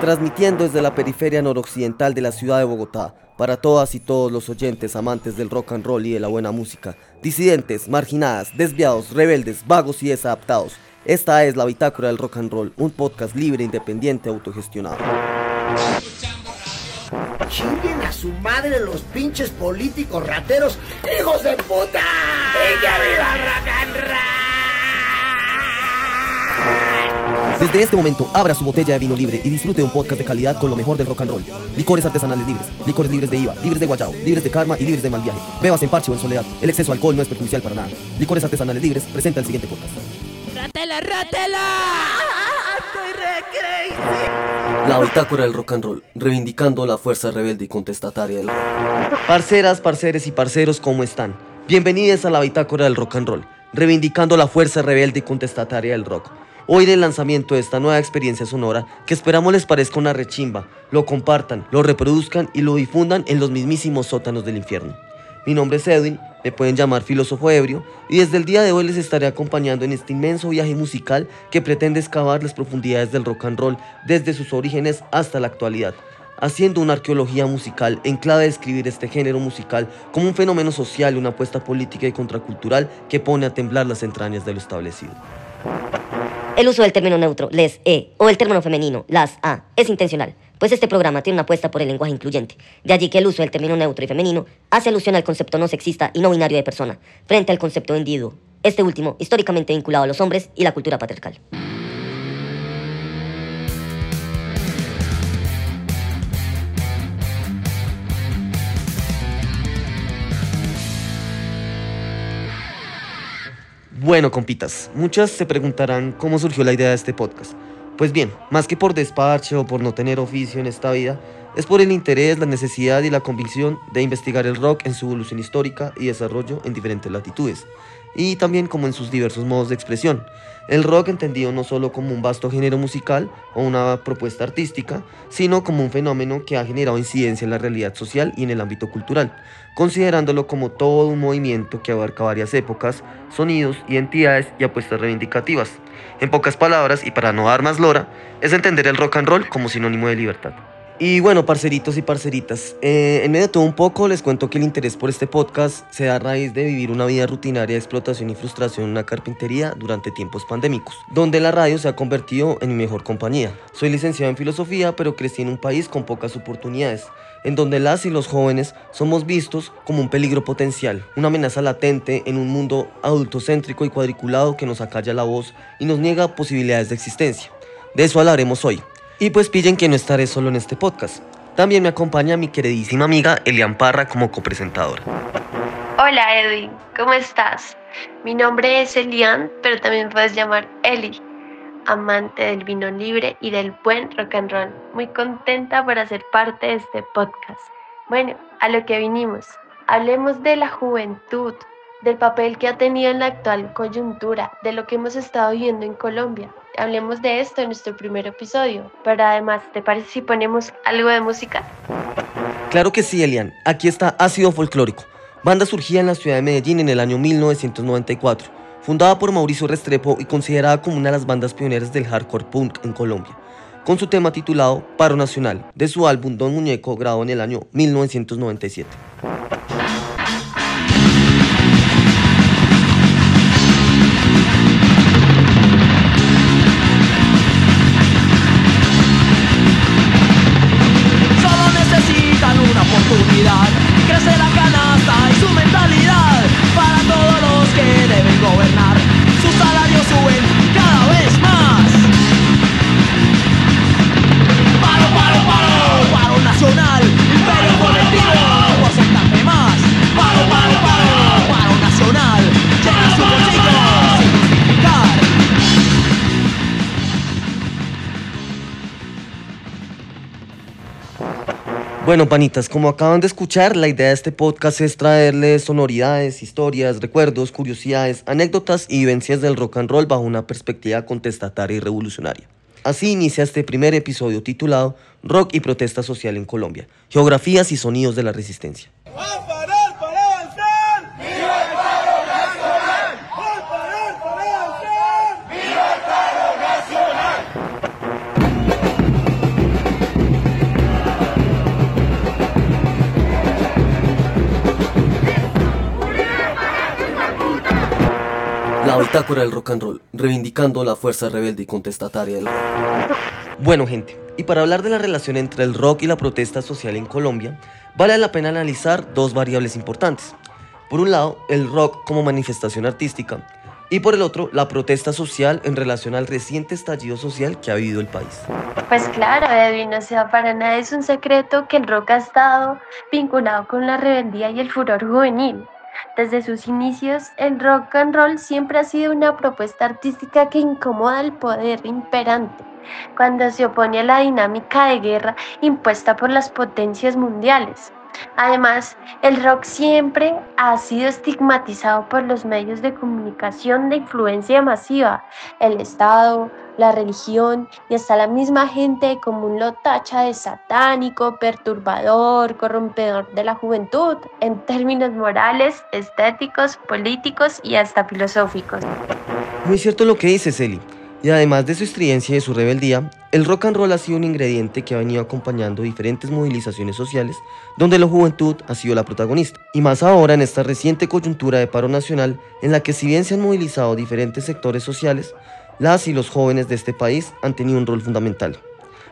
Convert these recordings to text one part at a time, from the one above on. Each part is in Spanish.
Transmitiendo desde la periferia noroccidental de la ciudad de Bogotá, para todas y todos los oyentes amantes del rock and roll y de la buena música, disidentes, marginadas, desviados, rebeldes, vagos y desadaptados. Esta es la Bitácora del Rock and Roll, un podcast libre, independiente, autogestionado. Chinguen a su madre los pinches políticos rateros, hijos de puta. ¡Ella viva rock and roll! Desde este momento, abra su botella de vino libre y disfrute de un podcast de calidad con lo mejor del rock and roll. Licores artesanales libres, licores libres de IVA, libres de guayao, libres de karma y libres de mal viaje. Bebas en parche o en soledad. El exceso de alcohol no es perjudicial para nada. Licores artesanales libres presenta el siguiente podcast. ¡Rátela, rátela! ¡Estoy re crazy! La bitácora del rock and roll, reivindicando la fuerza rebelde y contestataria del rock. Parceras, parceres y parceros, ¿cómo están? Bienvenidos a la bitácora del rock and roll, reivindicando la fuerza rebelde y contestataria del rock. Hoy del lanzamiento de esta nueva experiencia sonora que esperamos les parezca una rechimba, lo compartan, lo reproduzcan y lo difundan en los mismísimos sótanos del infierno. Mi nombre es Edwin, me pueden llamar filósofo ebrio y desde el día de hoy les estaré acompañando en este inmenso viaje musical que pretende excavar las profundidades del rock and roll desde sus orígenes hasta la actualidad, haciendo una arqueología musical en clave de describir este género musical como un fenómeno social y una apuesta política y contracultural que pone a temblar las entrañas de lo establecido. El uso del término neutro, les, e, o el término femenino, las, a, es intencional, pues este programa tiene una apuesta por el lenguaje incluyente. De allí que el uso del término neutro y femenino hace alusión al concepto no sexista y no binario de persona, frente al concepto de individuo, este último históricamente vinculado a los hombres y la cultura patriarcal. Bueno, compitas, muchas se preguntarán cómo surgió la idea de este podcast. Pues bien, más que por despacho o por no tener oficio en esta vida, es por el interés, la necesidad y la convicción de investigar el rock en su evolución histórica y desarrollo en diferentes latitudes, y también como en sus diversos modos de expresión. El rock entendido no solo como un vasto género musical o una propuesta artística, sino como un fenómeno que ha generado incidencia en la realidad social y en el ámbito cultural, considerándolo como todo un movimiento que abarca varias épocas, sonidos, identidades y apuestas reivindicativas. En pocas palabras, y para no dar más lora, es entender el rock and roll como sinónimo de libertad. Y bueno, parceritos y parceritas, eh, en medio de todo un poco les cuento que el interés por este podcast se da a raíz de vivir una vida rutinaria de explotación y frustración en una carpintería durante tiempos pandémicos, donde la radio se ha convertido en mi mejor compañía. Soy licenciado en filosofía, pero crecí en un país con pocas oportunidades, en donde las y los jóvenes somos vistos como un peligro potencial, una amenaza latente en un mundo adultocéntrico y cuadriculado que nos acalla la voz y nos niega posibilidades de existencia. De eso hablaremos hoy. Y pues pillen que no estaré solo en este podcast. También me acompaña mi queridísima amiga Elian Parra como copresentadora. Hola Edwin, ¿cómo estás? Mi nombre es Elian, pero también puedes llamar Eli, amante del vino libre y del buen rock and roll. Muy contenta por hacer parte de este podcast. Bueno, a lo que vinimos. Hablemos de la juventud, del papel que ha tenido en la actual coyuntura, de lo que hemos estado viviendo en Colombia. Hablemos de esto en nuestro primer episodio, pero además, ¿te parece si ponemos algo de música? Claro que sí, Elian. Aquí está Ácido Folclórico. Banda surgida en la ciudad de Medellín en el año 1994. Fundada por Mauricio Restrepo y considerada como una de las bandas pioneras del hardcore punk en Colombia. Con su tema titulado Paro Nacional, de su álbum Don Muñeco, grabado en el año 1997. Bueno, panitas, como acaban de escuchar, la idea de este podcast es traerles sonoridades, historias, recuerdos, curiosidades, anécdotas y vivencias del rock and roll bajo una perspectiva contestataria y revolucionaria. Así inicia este primer episodio titulado Rock y protesta social en Colombia, geografías y sonidos de la resistencia. ¡A Bitácora del rock and roll, reivindicando la fuerza rebelde y contestataria del rock. Bueno gente, y para hablar de la relación entre el rock y la protesta social en Colombia, vale la pena analizar dos variables importantes. Por un lado, el rock como manifestación artística, y por el otro, la protesta social en relación al reciente estallido social que ha vivido el país. Pues claro, Edwin, o sea, para nada es un secreto que el rock ha estado vinculado con la rebeldía y el furor juvenil. Desde sus inicios, el rock and roll siempre ha sido una propuesta artística que incomoda al poder imperante cuando se opone a la dinámica de guerra impuesta por las potencias mundiales. Además, el rock siempre ha sido estigmatizado por los medios de comunicación de influencia masiva, el Estado, la religión y hasta la misma gente común lo tacha de satánico, perturbador, corrompedor de la juventud, en términos morales, estéticos, políticos y hasta filosóficos. Muy cierto lo que dice Celi. Y además de su estridencia y su rebeldía, el rock and roll ha sido un ingrediente que ha venido acompañando diferentes movilizaciones sociales donde la juventud ha sido la protagonista. Y más ahora en esta reciente coyuntura de paro nacional en la que si bien se han movilizado diferentes sectores sociales, las y los jóvenes de este país han tenido un rol fundamental,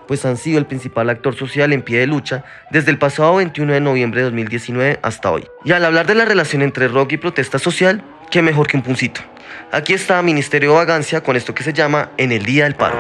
pues han sido el principal actor social en pie de lucha desde el pasado 21 de noviembre de 2019 hasta hoy. Y al hablar de la relación entre rock y protesta social, qué mejor que un puncito. Aquí está Ministerio de Vagancia con esto que se llama En el Día del Paro.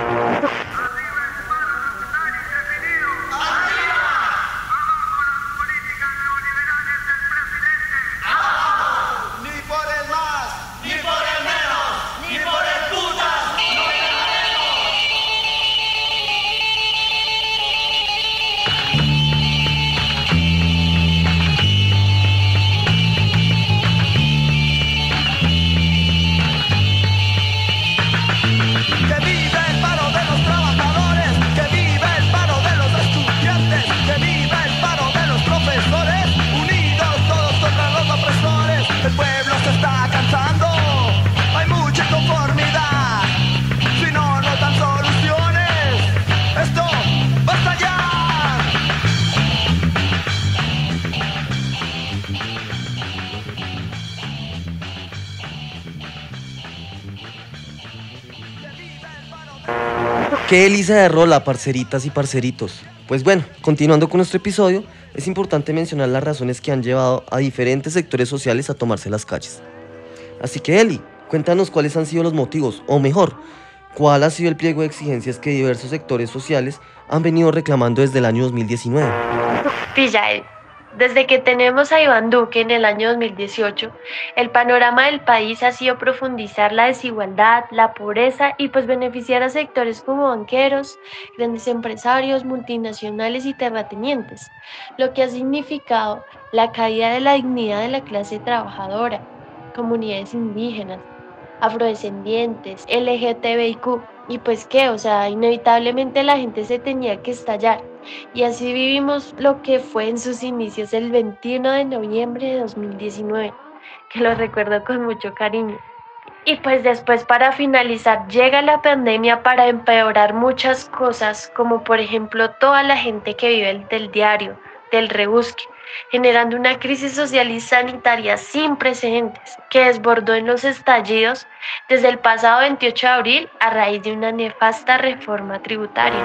¿Qué Elisa de Rola, parceritas y parceritos? Pues bueno, continuando con nuestro episodio, es importante mencionar las razones que han llevado a diferentes sectores sociales a tomarse las calles. Así que Eli, cuéntanos cuáles han sido los motivos, o mejor, cuál ha sido el pliego de exigencias que diversos sectores sociales han venido reclamando desde el año 2019. Pilla. Desde que tenemos a Iván Duque en el año 2018, el panorama del país ha sido profundizar la desigualdad, la pobreza y pues beneficiar a sectores como banqueros, grandes empresarios, multinacionales y terratenientes, lo que ha significado la caída de la dignidad de la clase trabajadora, comunidades indígenas, afrodescendientes, LGTBIQ y pues qué, o sea, inevitablemente la gente se tenía que estallar. Y así vivimos lo que fue en sus inicios el 21 de noviembre de 2019, que lo recuerdo con mucho cariño. Y pues después para finalizar llega la pandemia para empeorar muchas cosas, como por ejemplo toda la gente que vive del diario, del rebusque, generando una crisis social y sanitaria sin precedentes que desbordó en los estallidos desde el pasado 28 de abril a raíz de una nefasta reforma tributaria.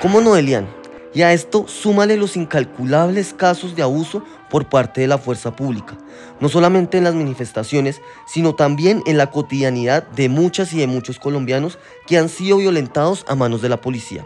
¿Cómo no, Elian? Y a esto súmale los incalculables casos de abuso por parte de la fuerza pública, no solamente en las manifestaciones, sino también en la cotidianidad de muchas y de muchos colombianos que han sido violentados a manos de la policía.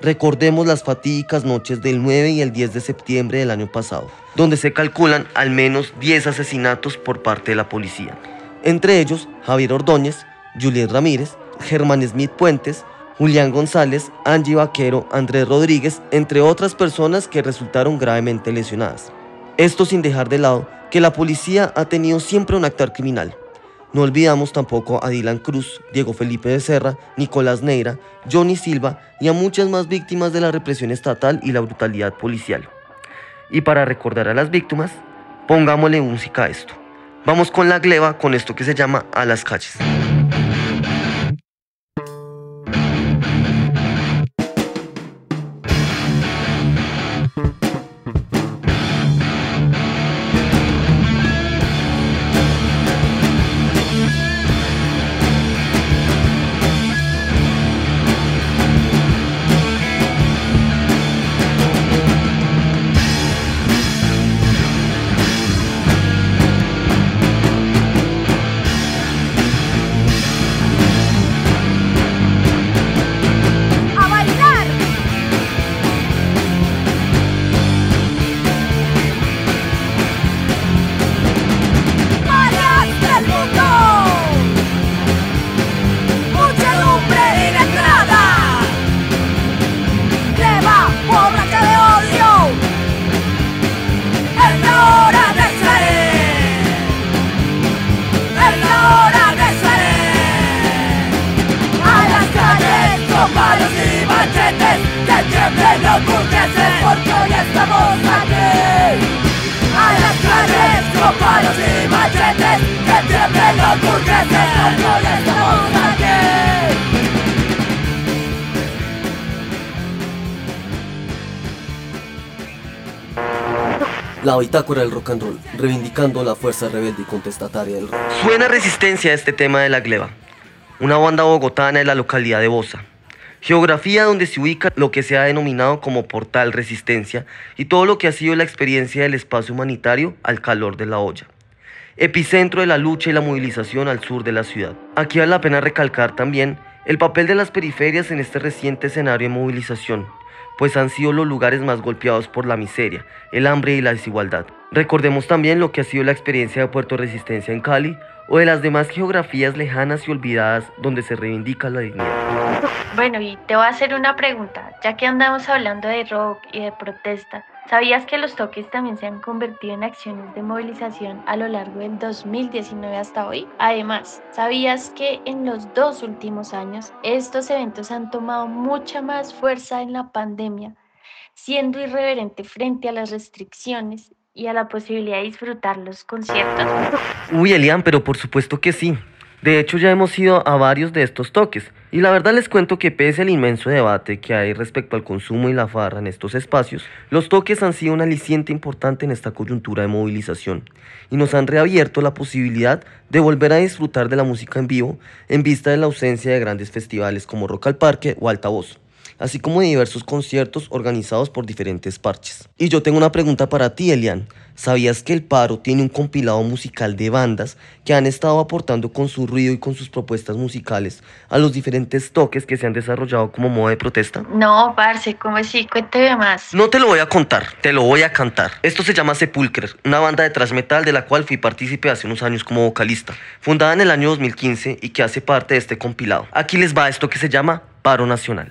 Recordemos las fatídicas noches del 9 y el 10 de septiembre del año pasado, donde se calculan al menos 10 asesinatos por parte de la policía. Entre ellos, Javier Ordóñez, Julián Ramírez, Germán Smith Puentes, Julián González, Angie Vaquero, Andrés Rodríguez, entre otras personas que resultaron gravemente lesionadas. Esto sin dejar de lado que la policía ha tenido siempre un actor criminal. No olvidamos tampoco a Dylan Cruz, Diego Felipe Becerra, Nicolás Neira, Johnny Silva y a muchas más víctimas de la represión estatal y la brutalidad policial. Y para recordar a las víctimas, pongámosle música a esto. Vamos con la gleba con esto que se llama A las calles. La bitácora del rock and roll, reivindicando la fuerza rebelde y contestataria del rock. Suena resistencia a este tema de la gleba, una banda bogotana de la localidad de Bosa. Geografía donde se ubica lo que se ha denominado como portal resistencia y todo lo que ha sido la experiencia del espacio humanitario al calor de la olla. Epicentro de la lucha y la movilización al sur de la ciudad. Aquí vale la pena recalcar también el papel de las periferias en este reciente escenario de movilización, pues han sido los lugares más golpeados por la miseria, el hambre y la desigualdad. Recordemos también lo que ha sido la experiencia de Puerto Resistencia en Cali o de las demás geografías lejanas y olvidadas donde se reivindica la dignidad. Bueno, y te voy a hacer una pregunta, ya que andamos hablando de rock y de protesta. ¿Sabías que los toques también se han convertido en acciones de movilización a lo largo del 2019 hasta hoy? Además, ¿sabías que en los dos últimos años estos eventos han tomado mucha más fuerza en la pandemia, siendo irreverente frente a las restricciones y a la posibilidad de disfrutar los conciertos? Uy, Elian, pero por supuesto que sí. De hecho, ya hemos ido a varios de estos toques. Y la verdad les cuento que pese al inmenso debate que hay respecto al consumo y la farra en estos espacios, los toques han sido un aliciente importante en esta coyuntura de movilización y nos han reabierto la posibilidad de volver a disfrutar de la música en vivo en vista de la ausencia de grandes festivales como Rock al Parque o Altavoz así como de diversos conciertos organizados por diferentes parches. Y yo tengo una pregunta para ti, Elian. ¿Sabías que el paro tiene un compilado musical de bandas que han estado aportando con su ruido y con sus propuestas musicales a los diferentes toques que se han desarrollado como modo de protesta? No, parce, ¿cómo así? Cuénteme más. No te lo voy a contar, te lo voy a cantar. Esto se llama Sepulcre, una banda de thrash metal de la cual fui partícipe hace unos años como vocalista, fundada en el año 2015 y que hace parte de este compilado. Aquí les va esto que se llama Paro Nacional.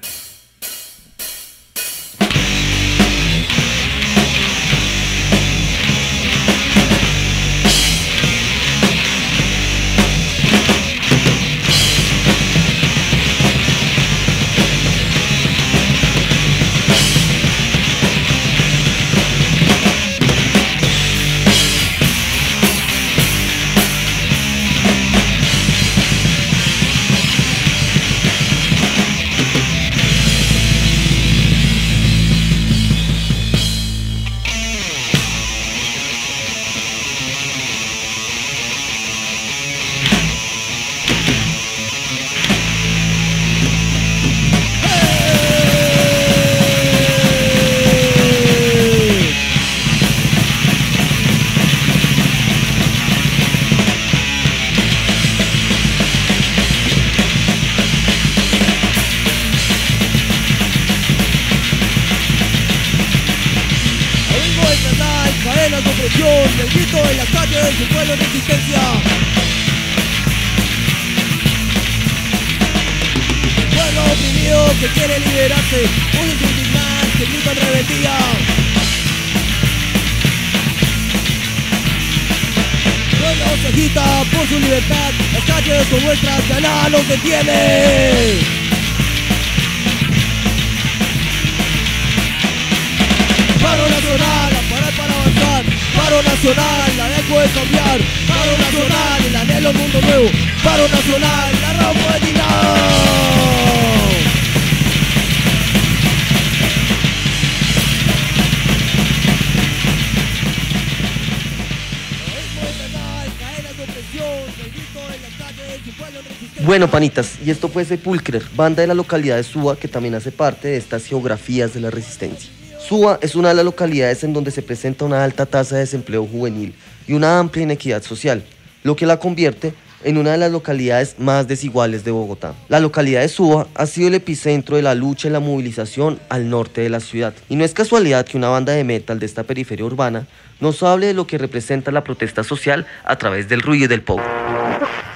Bueno, panitas, y esto fue Sepulcre, banda de la localidad de Suba que también hace parte de estas geografías de la resistencia. Suba es una de las localidades en donde se presenta una alta tasa de desempleo juvenil y una amplia inequidad social, lo que la convierte en una de las localidades más desiguales de Bogotá. La localidad de Suba ha sido el epicentro de la lucha y la movilización al norte de la ciudad. Y no es casualidad que una banda de metal de esta periferia urbana nos hable de lo que representa la protesta social a través del ruido y del pogo.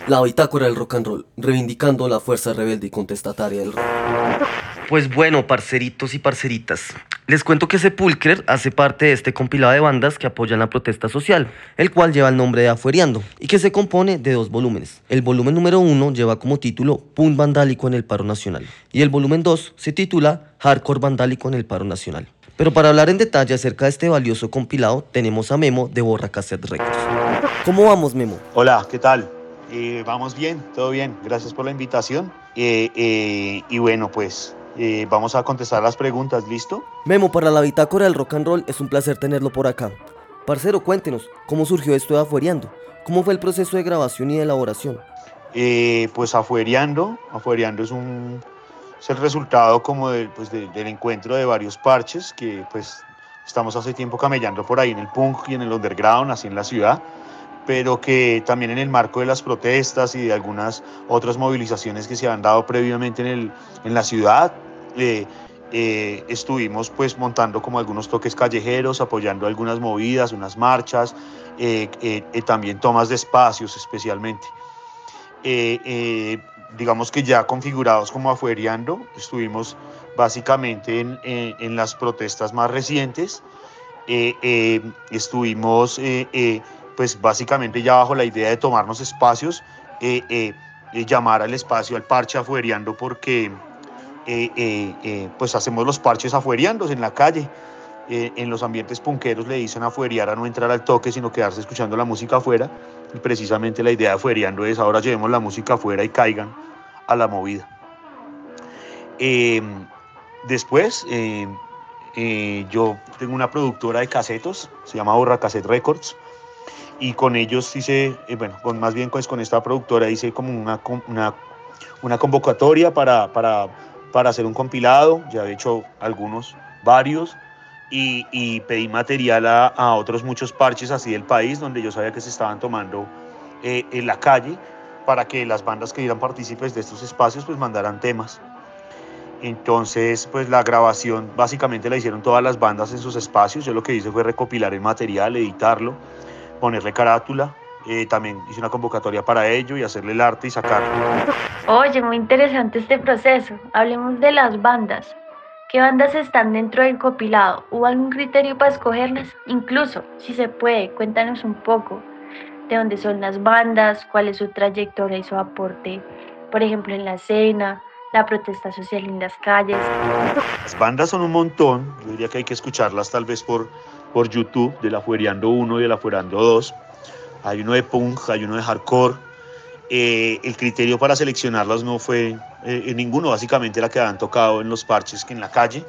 La bitácora del rock and roll, reivindicando la fuerza rebelde y contestataria del rock. Pues bueno, parceritos y parceritas, Les cuento que Sepulcre hace parte de este compilado de bandas que apoyan la protesta social, el cual lleva el nombre de Afueriando y que se compone de dos volúmenes. El volumen número uno lleva como título Punk Vandálico en el Paro Nacional y el volumen 2 se titula Hardcore Vandálico en el Paro Nacional. Pero para hablar en detalle acerca de este valioso compilado, tenemos a Memo de Borra Cassette Records. ¿Cómo vamos, Memo? Hola, ¿qué tal? Eh, vamos bien, todo bien. Gracias por la invitación. Eh, eh, y bueno, pues eh, vamos a contestar las preguntas, ¿listo? Memo, para la bitácora del rock and roll es un placer tenerlo por acá. Parcero, cuéntenos, ¿cómo surgió esto de Afueriando? ¿Cómo fue el proceso de grabación y de elaboración? Eh, pues Afueriando, Afueriando es un es el resultado como del, pues, de- del encuentro de varios parches que pues estamos hace tiempo camellando por ahí en el punk y en el underground, así en la ciudad, pero que también en el marco de las protestas y de algunas otras movilizaciones que se han dado previamente en, el, en la ciudad, eh, eh, estuvimos pues montando como algunos toques callejeros, apoyando algunas movidas, unas marchas, eh, también tomas de espacios especialmente. Digamos que ya configurados como afueriando, estuvimos básicamente en, en- en las protestas más recientes, estuvimos pues básicamente ya bajo la idea de tomarnos espacios, eh, eh, eh, llamar al espacio al parche afueriando porque eh, pues hacemos los parches afueriando en la calle. En los ambientes punqueros le dicen afueriar a no entrar al toque, sino quedarse escuchando la música afuera. Y precisamente la idea de afueriando es ahora llevemos la música afuera y caigan a la movida. Después, yo tengo una productora de casetos, se llama Borra Cassette Records, y con ellos hice, eh, bueno, con, más bien pues, con esta productora hice como una, una, una convocatoria para, para, para hacer un compilado, ya he hecho algunos, varios, y, y pedí material a, a otros muchos parches así del país, donde yo sabía que se estaban tomando eh, en la calle, para que las bandas que eran partícipes de estos espacios pues mandaran temas. Entonces, pues la grabación básicamente la hicieron todas las bandas en sus espacios. Yo lo que hice fue recopilar el material, editarlo, ponerle carátula. eh, también hice una convocatoria para ello y hacerle el arte y sacarlo. Oye, muy interesante este proceso. Hablemos de las bandas. ¿Qué bandas están dentro del compilado? ¿Hubo algún criterio para escogerlas? Incluso, si se puede, cuéntanos un poco de dónde son las bandas, cuál es su trayectoria y su aporte, por ejemplo, en la escena, la protesta social en las calles. Las bandas son un montón. Yo diría que hay que escucharlas tal vez por, por YouTube, de la Fueriando 1 y de la Fueriando 2. Hay uno de punk, hay uno de hardcore. Eh, el criterio para seleccionarlas no fue eh, ninguno, básicamente la que habían tocado en los parches que en la calle.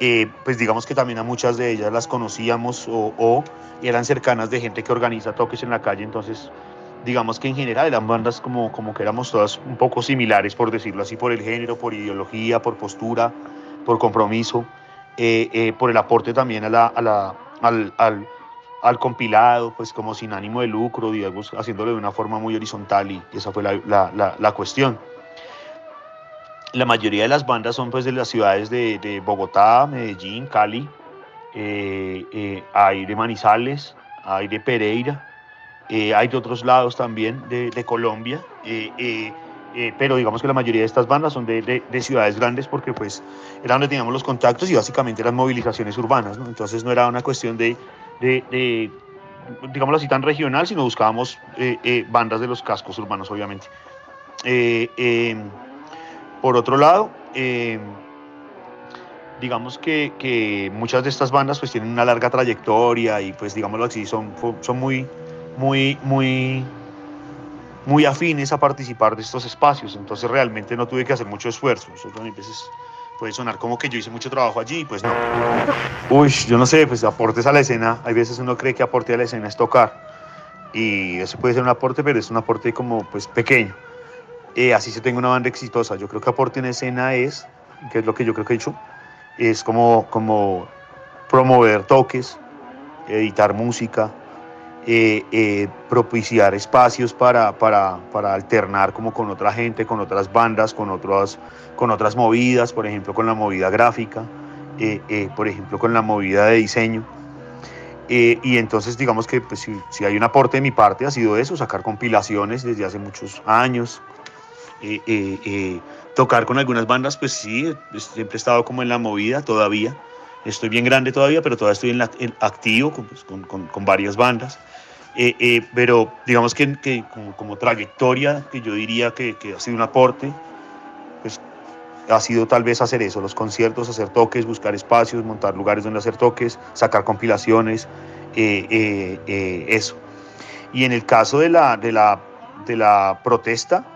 Eh, pues digamos que también a muchas de ellas las conocíamos o, o eran cercanas de gente que organiza toques en la calle, entonces digamos que en general eran bandas como, como que éramos todas un poco similares, por decirlo así, por el género, por ideología, por postura, por compromiso, eh, eh, por el aporte también al, al- al compilado, pues como sin ánimo de lucro, digamos, haciéndolo de una forma muy horizontal y esa fue la, la- cuestión. La mayoría de las bandas son pues de las ciudades de, Bogotá, Medellín, Cali, eh, hay de Manizales, hay de Pereira, eh, hay de otros lados también de, Colombia, eh, eh, pero digamos que la mayoría de estas bandas son de, de- de ciudades grandes porque pues era donde teníamos los contactos y básicamente eran movilizaciones urbanas, ¿no? entonces no era una cuestión de, de, digámoslo así, tan regional, sino buscábamos bandas de los cascos urbanos, obviamente. Eh, por otro lado, eh, digamos que, muchas de estas bandas pues tienen una larga trayectoria y pues digámoslo así, son, son muy, muy, muy, muy afines a participar de estos espacios, entonces realmente no tuve que hacer mucho esfuerzo, eso veces puede sonar como que yo hice mucho trabajo allí, pues no. Uy, yo no sé, pues aportes a la escena, hay veces uno cree que aporte a la escena es tocar y eso puede ser un aporte, pero es un aporte como pues pequeño. Eh, así se tenga una banda exitosa, yo creo que aporte en escena es, que es lo que yo creo que he hecho, es como, como promover toques, editar música, eh, eh, propiciar espacios para, para, para alternar como con otra gente, con otras bandas, con, otras con otras movidas, por ejemplo con la movida gráfica, eh, por ejemplo con la movida de diseño. Y entonces digamos que pues, si, si hay un aporte de mi parte ha sido eso, sacar compilaciones desde hace muchos años, tocar con algunas bandas, pues sí, siempre he estado como en la movida todavía, Estoy bien grande todavía, pero todavía estoy en la- activo pues, con- con- con varias bandas. Eh, eh, pero digamos que, que como, como trayectoria, que yo diría que, que ha sido un aporte, pues ha sido tal vez hacer eso, los conciertos, hacer toques, buscar espacios, montar lugares donde hacer toques, sacar compilaciones, eh, eh, eh, eso. Y en el caso de la, de la, de la protesta,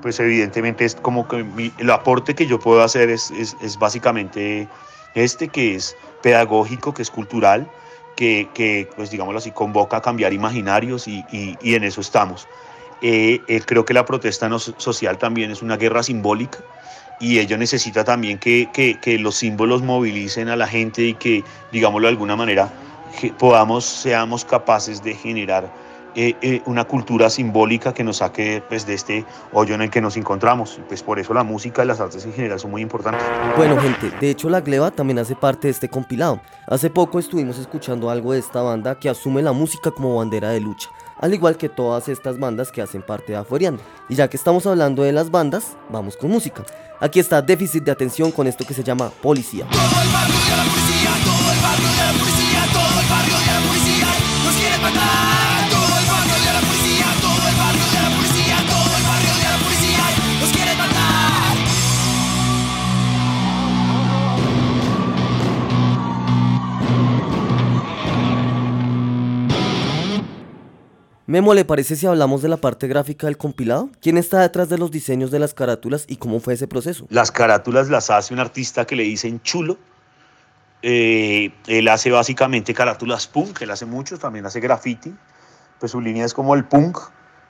pues evidentemente es como que mi- el aporte que yo puedo hacer es, es, es básicamente este, que es pedagógico, que es cultural, que, que, pues digámoslo así, convoca a cambiar imaginarios y, y- y en eso estamos. Eh, eh, creo que la protesta no- social también es una guerra simbólica y ello necesita también que, que- que los símbolos movilicen a la gente y que, digámoslo de alguna manera, podamos, seamos capaces de generar eh, eh, una cultura simbólica que nos saque pues, de este hoyo en el que nos encontramos. Pues por eso la música y las artes en general son muy importantes. Bueno, gente, de hecho la gleba también hace parte de este compilado. Hace poco estuvimos escuchando algo de esta banda que asume la música como bandera de lucha, al igual que todas estas bandas que hacen parte de Afuereando. Y ya que estamos hablando de las bandas, vamos con música. Aquí está Déficit de Atención con esto que se llama Policía. Memo, ¿le parece si hablamos de la parte gráfica del compilado? ¿Quién está detrás de los diseños de las carátulas y cómo fue ese proceso? Las carátulas las hace un artista que le dicen chulo. Eh, él hace básicamente carátulas punk, él hace muchos, también hace graffiti. Pues su línea es como el punk.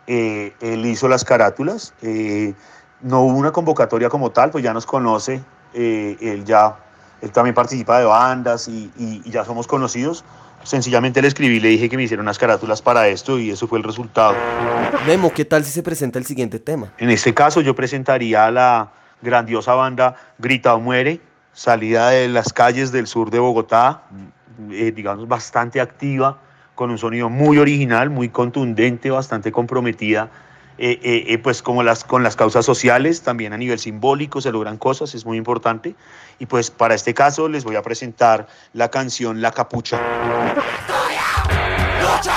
Eh, él hizo las carátulas. eh, no hubo una convocatoria como tal, pues ya nos conoce. él ya, él también participa de bandas y ya somos conocidos. Sencillamente le escribí, le dije que me hicieron unas carátulas para esto y eso fue el resultado. Memo, ¿qué tal si se presenta el siguiente tema? En este caso yo presentaría a la grandiosa banda Grita o Muere, salida de las calles del sur de Bogotá, eh, digamos bastante activa, con un sonido muy original, muy contundente, bastante comprometida, eh, eh, eh, pues como las, con las causas sociales, también a nivel simbólico se logran cosas, es muy importante. Y pues para este caso les voy a presentar la canción La Capucha. ¡Lucha!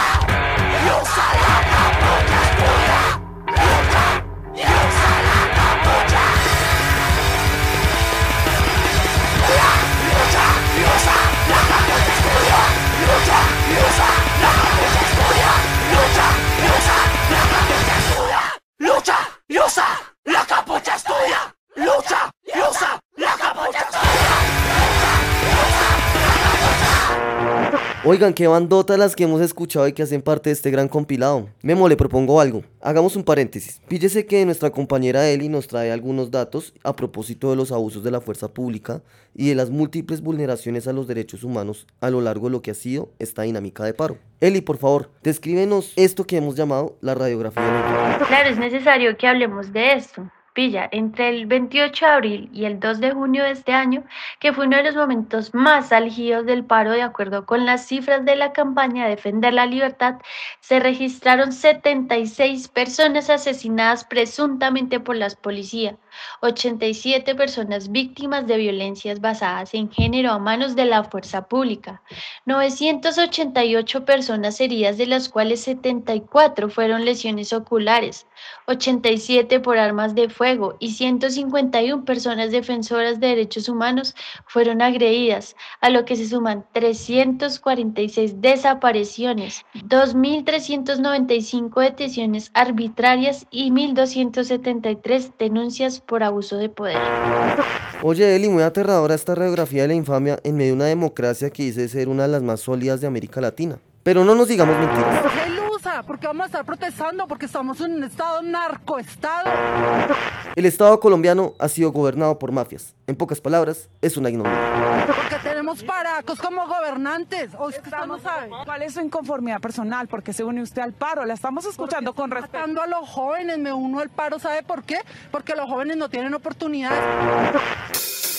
Oigan, qué bandota las que hemos escuchado y que hacen parte de este gran compilado. Memo, le propongo algo. Hagamos un paréntesis. Píllese que nuestra compañera Eli nos trae algunos datos a propósito de los abusos de la fuerza pública y de las múltiples vulneraciones a los derechos humanos a lo largo de lo que ha sido esta dinámica de paro. Eli, por favor, descríbenos esto que hemos llamado la radiografía. Claro, es necesario que hablemos de esto. Entre el 28 de abril y el 2 de junio de este año, que fue uno de los momentos más álgidos del paro, de acuerdo con las cifras de la campaña Defender la Libertad, se registraron 76 personas asesinadas presuntamente por las policías, 87 personas víctimas de violencias basadas en género a manos de la fuerza pública, 988 personas heridas, de las cuales 74 fueron lesiones oculares, 87 por armas de fuego y 151 personas defensoras de derechos humanos fueron agredidas, a lo que se suman 346 desapariciones, 2.395 detenciones arbitrarias y 1.273 denuncias por abuso de poder. Oye, Eli, muy aterradora esta radiografía de la infamia en medio de una democracia que dice ser una de las más sólidas de América Latina. Pero no nos digamos mentiras. ¡Qué ilusa! Porque vamos a estar protestando porque estamos en un estado narcoestado. El Estado colombiano ha sido gobernado por mafias. En pocas palabras, es una ignominia. Porque tenemos paracos como gobernantes. O es que usted no sabe. ¿Cuál es su inconformidad personal? Porque se une usted al paro. La estamos escuchando con respeto. Matando a los jóvenes, me uno al paro, ¿sabe por qué? Porque los jóvenes no tienen oportunidades.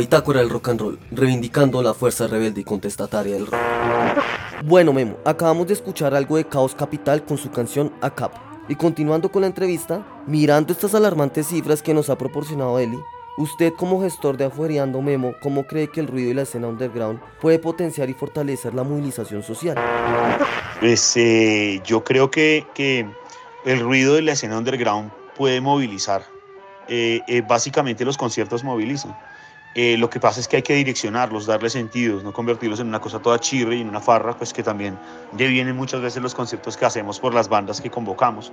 Bitácora del rock and roll, reivindicando la fuerza rebelde y contestataria del rock. Bueno, Memo, acabamos de escuchar algo de Caos Capital con su canción ACAP. Y continuando con la entrevista, mirando estas alarmantes cifras que nos ha proporcionado Eli, usted como gestor de Afuereando Memo, ¿cómo cree que el ruido y la escena underground puede potenciar y fortalecer la movilización social? Pues eh, yo creo que, que el ruido de la escena underground puede movilizar. Eh, eh, básicamente los conciertos movilizan. Eh, lo que pasa es que hay que direccionarlos, darles sentidos, no convertirlos en una cosa toda chirre y en una farra, pues que también devienen muchas veces los conciertos que hacemos por las bandas que convocamos.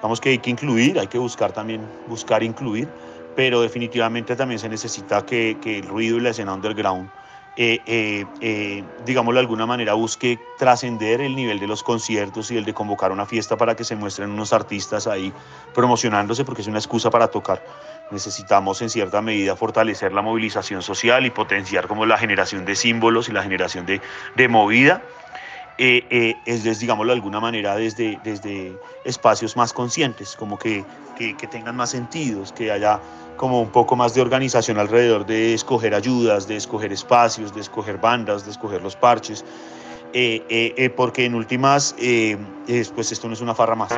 Vamos que hay que incluir, hay que buscar también, buscar incluir, pero definitivamente también se necesita que, que el ruido y la escena underground, eh, eh, eh, digámoslo de alguna manera, busque trascender el nivel de los conciertos y el de convocar una fiesta para que se muestren unos artistas ahí promocionándose, porque es una excusa para tocar necesitamos en cierta medida fortalecer la movilización social y potenciar como la generación de símbolos y la generación de, de movida. Eh, eh, es, es, digámoslo de alguna manera, desde, desde espacios más conscientes, como que, que, que, tengan más sentidos, que haya como un poco más de organización alrededor de escoger ayudas, de escoger espacios, de escoger bandas, de escoger los parches. Eh, eh, eh, porque en últimas, pues esto no es una farra más.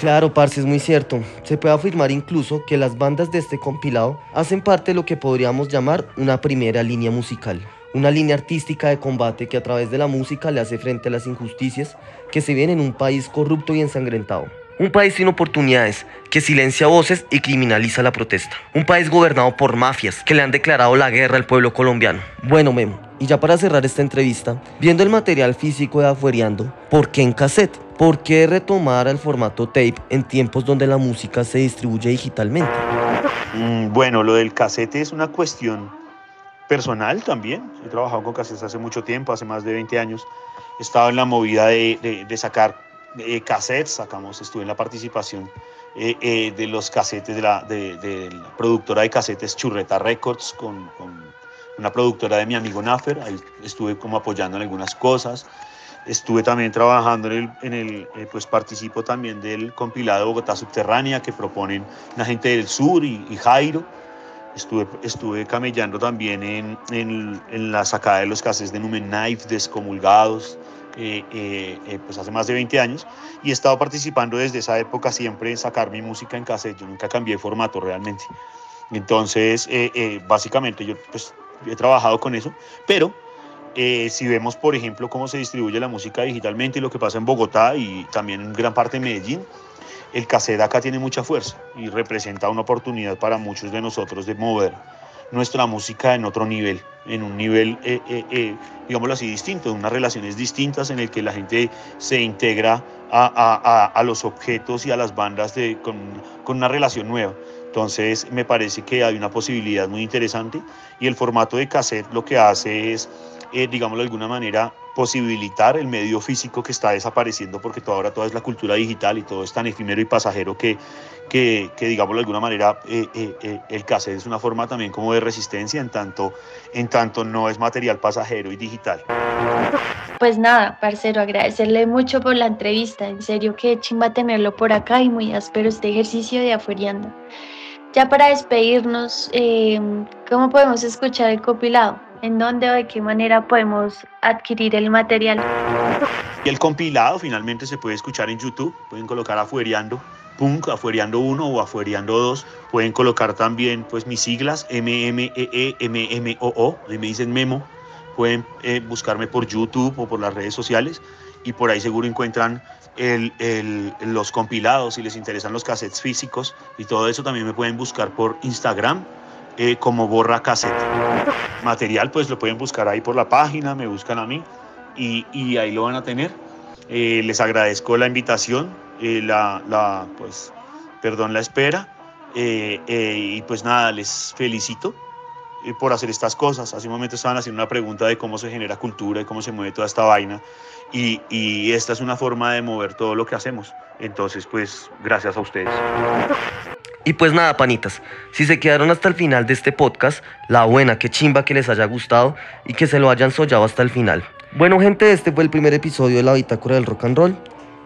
Claro, parce, es muy cierto. Se puede afirmar incluso que las bandas de este compilado hacen parte de lo que podríamos llamar una primera línea musical. Una línea artística de combate que a través de la música le hace frente a las injusticias que se ven en un país corrupto y ensangrentado. Un país sin oportunidades, que silencia voces y criminaliza la protesta. Un país gobernado por mafias que le han declarado la guerra al pueblo colombiano. Bueno, Memo, y ya para cerrar esta entrevista, viendo el material físico de Afuereando, ¿por qué en cassette? ¿Por qué retomar el formato tape en tiempos donde la música se distribuye digitalmente? Mm, bueno, lo del cassette es una cuestión personal también. He trabajado con cassettes hace mucho tiempo, hace más de 20 años. He estado en la movida de, sacar eh, cassettes, sacamos, estuve en la participación eh, eh, de los cassettes de la, productora de cassettes Churreta Records con, una productora de mi amigo Nafer, ahí estuve como apoyando en algunas cosas. Estuve también trabajando en el, en el eh, pues participo también del compilado Bogotá Subterránea que proponen la gente del sur y, y Jairo. Estuve, estuve camellando también en, en, en, la sacada de los cassettes de Numen Knife, Descomulgados, eh, eh, eh, pues hace más de 20 años y he estado participando desde esa época siempre en sacar mi música en cassette. Yo nunca cambié de formato realmente. Entonces, básicamente yo pues, he trabajado con eso, pero si vemos, por ejemplo, cómo se distribuye la música digitalmente y lo que pasa en Bogotá y también en gran parte de Medellín, el cassette acá tiene mucha fuerza y representa una oportunidad para muchos de nosotros de mover nuestra música en otro nivel, en un nivel, eh, eh, eh, digámoslo así, distinto, en unas relaciones distintas en el que la gente se integra a, a, a los objetos y a las bandas de, con, con, una relación nueva. Entonces me parece que hay una posibilidad muy interesante y el formato de cassette lo que hace es, digámoslo de alguna manera, posibilitar el medio físico que está desapareciendo porque toda ahora toda es la cultura digital y todo es tan efímero y pasajero que, que, que digamos de alguna manera eh, eh, eh, el cassette es una forma también como de resistencia en tanto, en tanto no es material pasajero y digital. Pues nada, parcero, agradecerle mucho por la entrevista, en serio que chimba tenerlo por acá y muy áspero este ejercicio de afuereando. Ya para despedirnos, eh, ¿cómo podemos escuchar el compilado? ¿En dónde o de qué manera podemos adquirir el material? El compilado finalmente se puede escuchar en YouTube, pueden colocar afuereando Punk, Afuereando 1 o Afuereando 2. Pueden colocar también pues mis siglas, MMEE, MMOO, me dicen Memo. Pueden eh, buscarme por YouTube o por las redes sociales y por ahí seguro encuentran el, el, los compilados si les interesan los cassettes físicos y todo eso también me pueden buscar por Instagram eh, como Borra Cassette. Material pues lo pueden buscar ahí por la página, me buscan a mí y, y ahí lo van a tener. Eh, les agradezco la invitación, eh, la, la, pues, perdón la espera. Eh, eh, y pues nada, les felicito por hacer estas cosas. Hace un momento estaban haciendo una pregunta de cómo se genera cultura y cómo se mueve toda esta vaina. Y, esta es una forma de mover todo lo que hacemos. Entonces, pues, gracias a ustedes. Y pues nada, panitas, si se quedaron hasta el final de este podcast, la buena, que chimba que les haya gustado y que se lo hayan sollado hasta el final. Bueno, gente, este fue el primer episodio de la Bitácora del Rock and Roll.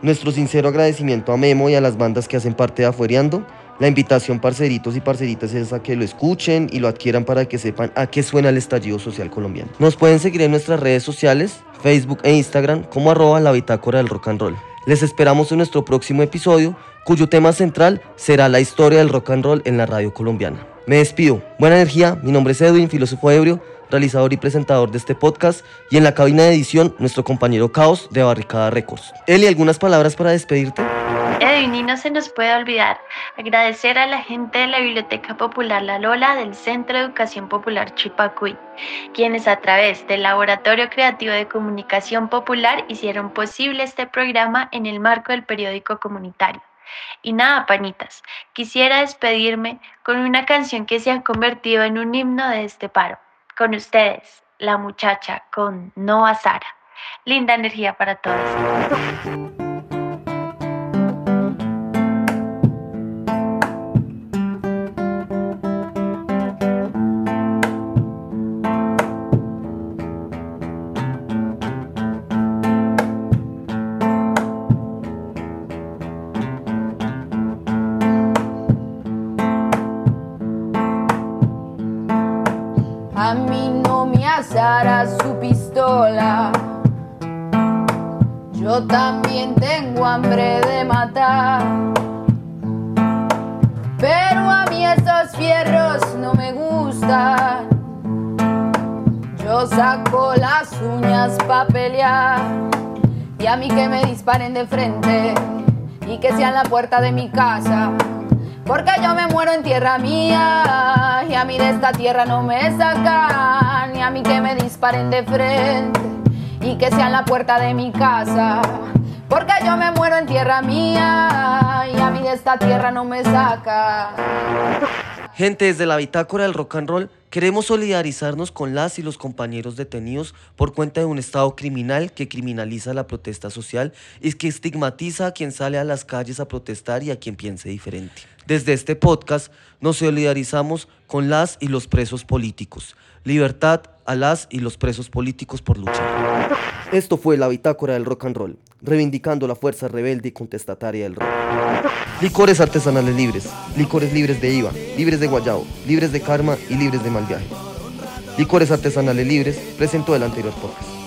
Nuestro sincero agradecimiento a Memo y a las bandas que hacen parte de Afuereando. La invitación, parceritos y parceritas, es a que lo escuchen y lo adquieran para que sepan a qué suena el estallido social colombiano. Nos pueden seguir en nuestras redes sociales, Facebook e Instagram, como arroba la bitácora del rock and roll. Les esperamos en nuestro próximo episodio, cuyo tema central será la historia del rock and roll en la radio colombiana. Me despido. Buena energía. Mi nombre es Edwin, filósofo ebrio, realizador y presentador de este podcast. Y en la cabina de edición, nuestro compañero Caos de Barricada Records. Eli, ¿algunas palabras para despedirte? Edwin, y no se nos puede olvidar agradecer a la gente de la Biblioteca Popular La Lola del Centro de Educación Popular Chipacuy, quienes a través del Laboratorio Creativo de Comunicación Popular hicieron posible este programa en el marco del periódico comunitario. Y nada, panitas, quisiera despedirme con una canción que se ha convertido en un himno de este paro. Con ustedes, La Muchacha con Noah Sara. Linda energía para todos. Saco las uñas pa' pelear. Y a mí que me disparen de frente. Y que sean la puerta de mi casa. Porque yo me muero en tierra mía y a mí de esta tierra no me sacan. Ni a mí que me disparen de frente y que sean la puerta de mi casa. Porque yo me muero en tierra mía y a mí de esta tierra no me sacan. Gente, desde la bitácora del rock and roll, queremos solidarizarnos con las y los compañeros detenidos por cuenta de un Estado criminal que criminaliza la protesta social y que estigmatiza a quien sale a las calles a protestar y a quien piense diferente. Desde este podcast nos solidarizamos con las y los presos políticos. Libertad a las y los presos políticos por luchar. Esto fue la bitácora del rock and roll, reivindicando la fuerza rebelde y contestataria del rock. Licores artesanales libres, licores libres de IVA, libres de guayabo, libres de karma y libres de mal viaje. Licores artesanales libres presentó el anterior podcast.